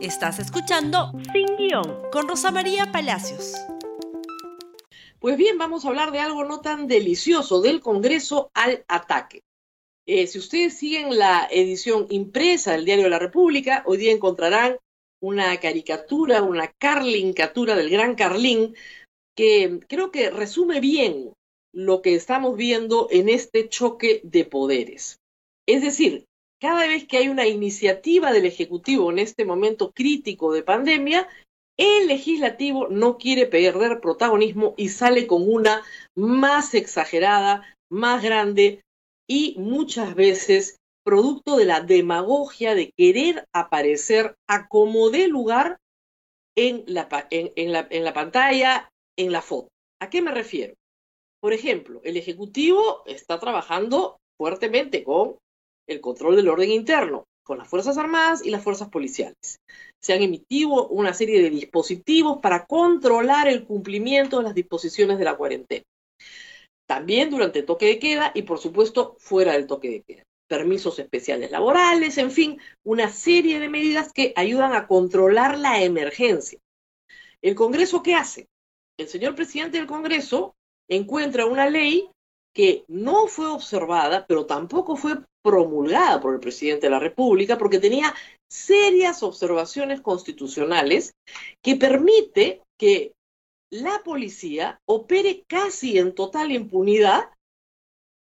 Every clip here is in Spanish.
Estás escuchando Sin Guión con Rosa María Palacios. Pues bien, vamos a hablar de algo no tan delicioso, del Congreso al ataque. Eh, si ustedes siguen la edición impresa del Diario de la República, hoy día encontrarán una caricatura, una carlincatura del gran Carlín, que creo que resume bien lo que estamos viendo en este choque de poderes. Es decir, cada vez que hay una iniciativa del Ejecutivo en este momento crítico de pandemia, el legislativo no quiere perder protagonismo y sale con una más exagerada, más grande y muchas veces producto de la demagogia de querer aparecer a como dé lugar en la, en, la, en la pantalla, en la foto. ¿A qué me refiero? Por ejemplo, el Ejecutivo está trabajando fuertemente con el control del orden interno con las Fuerzas Armadas y las Fuerzas Policiales. Se han emitido una serie de dispositivos para controlar el cumplimiento de las disposiciones de la cuarentena. También durante el toque de queda y, por supuesto, fuera del toque de queda. Permisos especiales laborales, en fin, una serie de medidas que ayudan a controlar la emergencia. ¿El Congreso qué hace? El señor presidente del Congreso encuentra una ley que no fue observada, pero tampoco fue promulgada por el presidente de la República, porque tenía serias observaciones constitucionales que permite que la policía opere casi en total impunidad,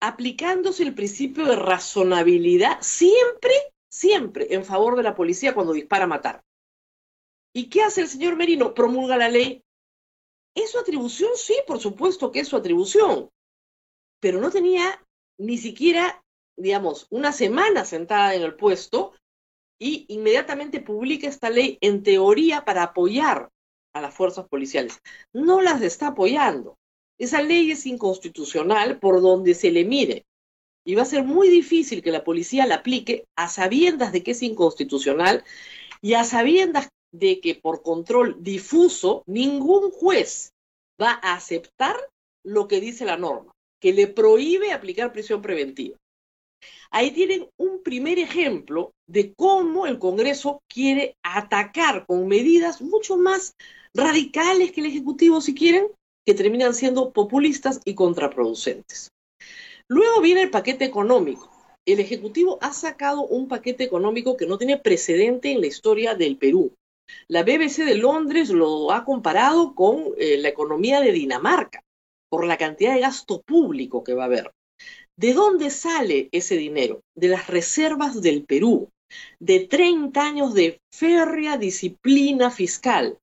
aplicándose el principio de razonabilidad siempre, siempre en favor de la policía cuando dispara a matar. ¿Y qué hace el señor Merino? Promulga la ley. ¿Es su atribución? Sí, por supuesto que es su atribución pero no tenía ni siquiera, digamos, una semana sentada en el puesto y inmediatamente publica esta ley en teoría para apoyar a las fuerzas policiales. No las está apoyando. Esa ley es inconstitucional por donde se le mire. Y va a ser muy difícil que la policía la aplique a sabiendas de que es inconstitucional y a sabiendas de que por control difuso ningún juez va a aceptar lo que dice la norma que le prohíbe aplicar prisión preventiva. Ahí tienen un primer ejemplo de cómo el Congreso quiere atacar con medidas mucho más radicales que el Ejecutivo, si quieren, que terminan siendo populistas y contraproducentes. Luego viene el paquete económico. El Ejecutivo ha sacado un paquete económico que no tiene precedente en la historia del Perú. La BBC de Londres lo ha comparado con eh, la economía de Dinamarca por la cantidad de gasto público que va a haber. ¿De dónde sale ese dinero? De las reservas del Perú, de 30 años de férrea disciplina fiscal,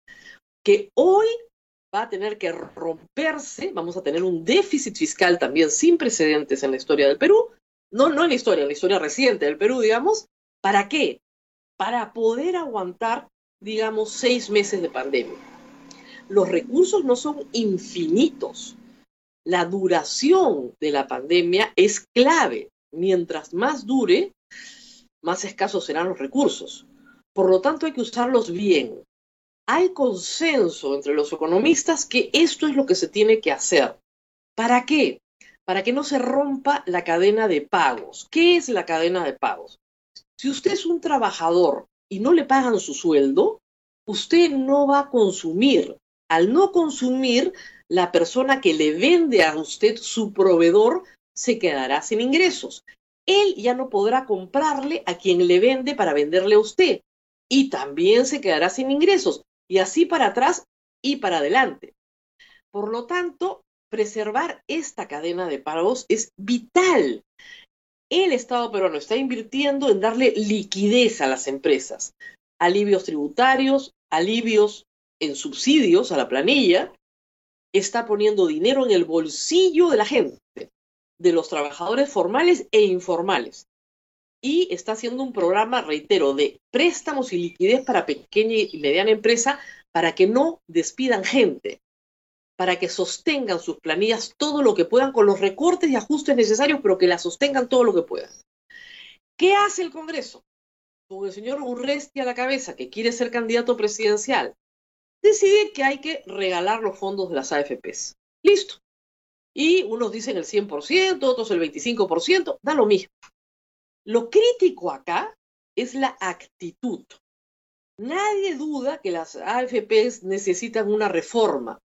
que hoy va a tener que romperse, vamos a tener un déficit fiscal también sin precedentes en la historia del Perú, no, no en la historia, en la historia reciente del Perú, digamos, ¿para qué? Para poder aguantar, digamos, seis meses de pandemia. Los recursos no son infinitos, la duración de la pandemia es clave. Mientras más dure, más escasos serán los recursos. Por lo tanto, hay que usarlos bien. Hay consenso entre los economistas que esto es lo que se tiene que hacer. ¿Para qué? Para que no se rompa la cadena de pagos. ¿Qué es la cadena de pagos? Si usted es un trabajador y no le pagan su sueldo, usted no va a consumir. Al no consumir, la persona que le vende a usted su proveedor se quedará sin ingresos. Él ya no podrá comprarle a quien le vende para venderle a usted y también se quedará sin ingresos y así para atrás y para adelante. Por lo tanto, preservar esta cadena de pagos es vital. El Estado peruano está invirtiendo en darle liquidez a las empresas, alivios tributarios, alivios en subsidios a la planilla, está poniendo dinero en el bolsillo de la gente, de los trabajadores formales e informales. Y está haciendo un programa, reitero, de préstamos y liquidez para pequeña y mediana empresa para que no despidan gente, para que sostengan sus planillas todo lo que puedan con los recortes y ajustes necesarios, pero que la sostengan todo lo que puedan. ¿Qué hace el Congreso? Con el señor Urresti a la cabeza, que quiere ser candidato presidencial, decide que hay que regalar los fondos de las AFPs. Listo. Y unos dicen el 100%, otros el 25%, da lo mismo. Lo crítico acá es la actitud. Nadie duda que las AFPs necesitan una reforma,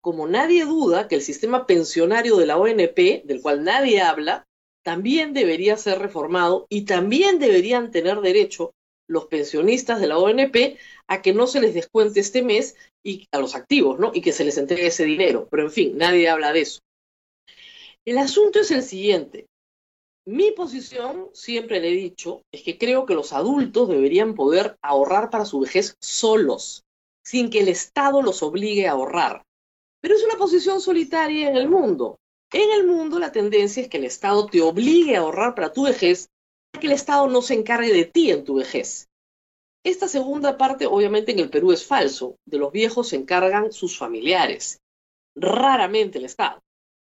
como nadie duda que el sistema pensionario de la ONP, del cual nadie habla, también debería ser reformado y también deberían tener derecho los pensionistas de la ONP a que no se les descuente este mes y a los activos, ¿no? Y que se les entregue ese dinero. Pero en fin, nadie habla de eso. El asunto es el siguiente. Mi posición, siempre le he dicho, es que creo que los adultos deberían poder ahorrar para su vejez solos, sin que el Estado los obligue a ahorrar. Pero es una posición solitaria en el mundo. En el mundo la tendencia es que el Estado te obligue a ahorrar para tu vejez, que el Estado no se encargue de ti en tu vejez. Esta segunda parte, obviamente, en el Perú es falso. De los viejos se encargan sus familiares, raramente el Estado.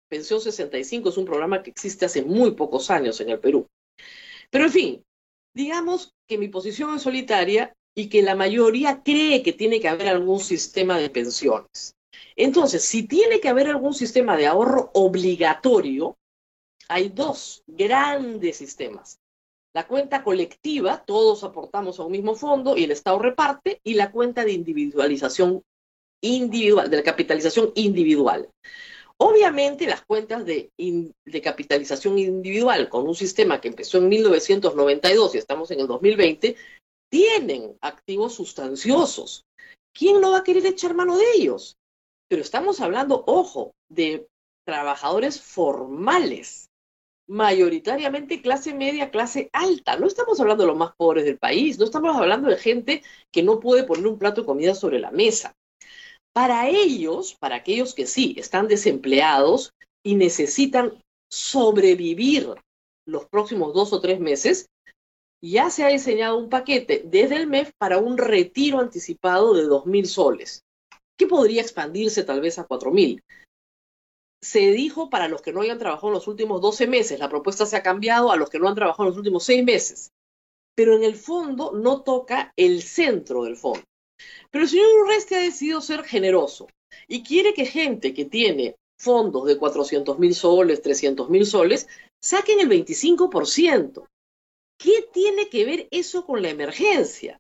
Pensión 65 es un programa que existe hace muy pocos años en el Perú. Pero en fin, digamos que mi posición es solitaria y que la mayoría cree que tiene que haber algún sistema de pensiones. Entonces, si tiene que haber algún sistema de ahorro obligatorio, hay dos grandes sistemas. La cuenta colectiva, todos aportamos a un mismo fondo y el Estado reparte, y la cuenta de individualización individual, de la capitalización individual. Obviamente las cuentas de, de, capitalización individual con un sistema que empezó en 1992 y estamos en el 2020, tienen activos sustanciosos. ¿Quién no va a querer echar mano de ellos? Pero estamos hablando, ojo, de trabajadores formales, mayoritariamente clase media, clase alta. No estamos hablando de los más pobres del país, no estamos hablando de gente que no puede poner un plato de comida sobre la mesa. Para ellos, para aquellos que sí están desempleados y necesitan sobrevivir los próximos dos o tres meses, ya se ha diseñado un paquete desde el MEF para un retiro anticipado de 2.000 soles que podría expandirse tal vez a 4.000. Se dijo para los que no hayan trabajado en los últimos 12 meses, la propuesta se ha cambiado a los que no han trabajado en los últimos 6 meses, pero en el fondo no toca el centro del fondo. Pero el señor Urresti ha decidido ser generoso y quiere que gente que tiene fondos de 400 mil soles, 300 mil soles, saquen el 25%. ¿Qué tiene que ver eso con la emergencia?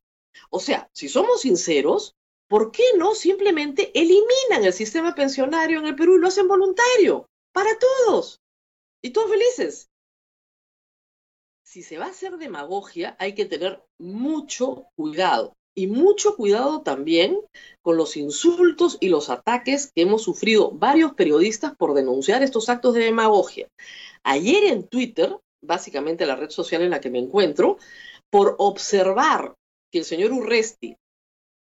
O sea, si somos sinceros, ¿por qué no simplemente eliminan el sistema pensionario en el Perú y lo hacen voluntario? Para todos. Y todos felices. Si se va a hacer demagogia, hay que tener mucho cuidado. Y mucho cuidado también con los insultos y los ataques que hemos sufrido varios periodistas por denunciar estos actos de demagogia. Ayer en Twitter, básicamente la red social en la que me encuentro, por observar que el señor Urresti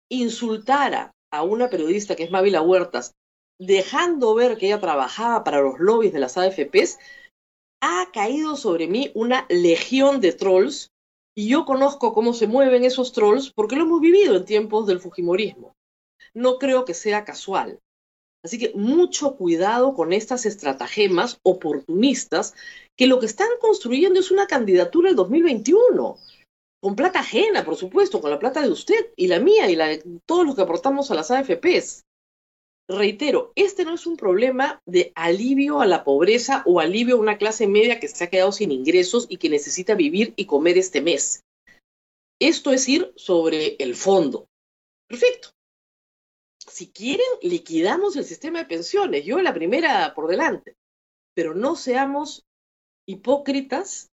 insultara a una periodista que es Mávila Huertas, dejando ver que ella trabajaba para los lobbies de las AFPs, ha caído sobre mí una legión de trolls y yo conozco cómo se mueven esos trolls porque lo hemos vivido en tiempos del Fujimorismo. No creo que sea casual. Así que mucho cuidado con estas estratagemas oportunistas que lo que están construyendo es una candidatura del 2021 con plata ajena, por supuesto, con la plata de usted y la mía y la de todos los que aportamos a las AFPs. Reitero, este no es un problema de alivio a la pobreza o alivio a una clase media que se ha quedado sin ingresos y que necesita vivir y comer este mes. Esto es ir sobre el fondo. Perfecto. Si quieren, liquidamos el sistema de pensiones. Yo la primera por delante. Pero no seamos hipócritas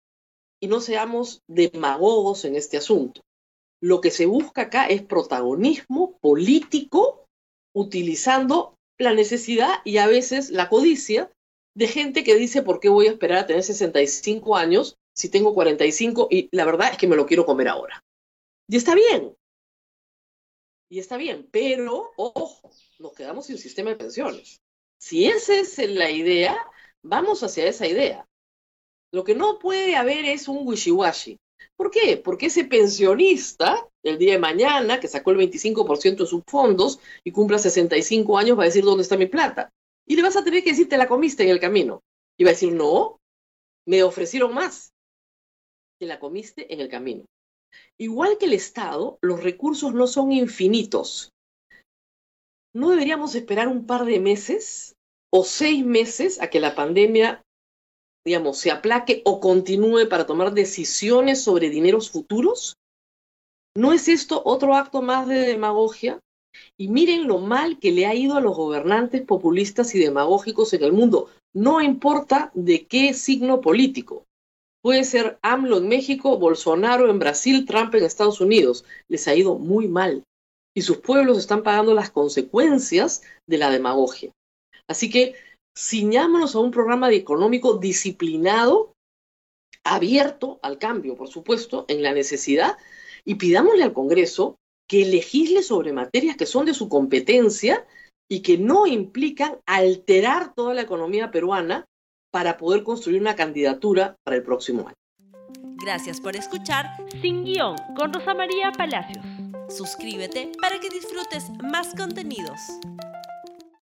y no seamos demagogos en este asunto. Lo que se busca acá es protagonismo político utilizando la necesidad y a veces la codicia de gente que dice, ¿por qué voy a esperar a tener 65 años si tengo 45 y la verdad es que me lo quiero comer ahora? Y está bien. Y está bien, pero ojo, nos quedamos sin sistema de pensiones. Si esa es la idea, vamos hacia esa idea. Lo que no puede haber es un wishy-washy. ¿Por qué? Porque ese pensionista, el día de mañana, que sacó el 25% de sus fondos y cumpla 65 años, va a decir, ¿dónde está mi plata? Y le vas a tener que decir, te la comiste en el camino. Y va a decir, no, me ofrecieron más. Te la comiste en el camino. Igual que el Estado, los recursos no son infinitos. ¿No deberíamos esperar un par de meses o seis meses a que la pandemia digamos, se aplaque o continúe para tomar decisiones sobre dineros futuros? ¿No es esto otro acto más de demagogia? Y miren lo mal que le ha ido a los gobernantes populistas y demagógicos en el mundo. No importa de qué signo político. Puede ser AMLO en México, Bolsonaro en Brasil, Trump en Estados Unidos. Les ha ido muy mal. Y sus pueblos están pagando las consecuencias de la demagogia. Así que ciñámonos a un programa económico disciplinado, abierto al cambio, por supuesto, en la necesidad, y pidámosle al Congreso que legisle sobre materias que son de su competencia y que no implican alterar toda la economía peruana para poder construir una candidatura para el próximo año. Gracias por escuchar Sin Guión con Rosa María Palacios. Suscríbete para que disfrutes más contenidos.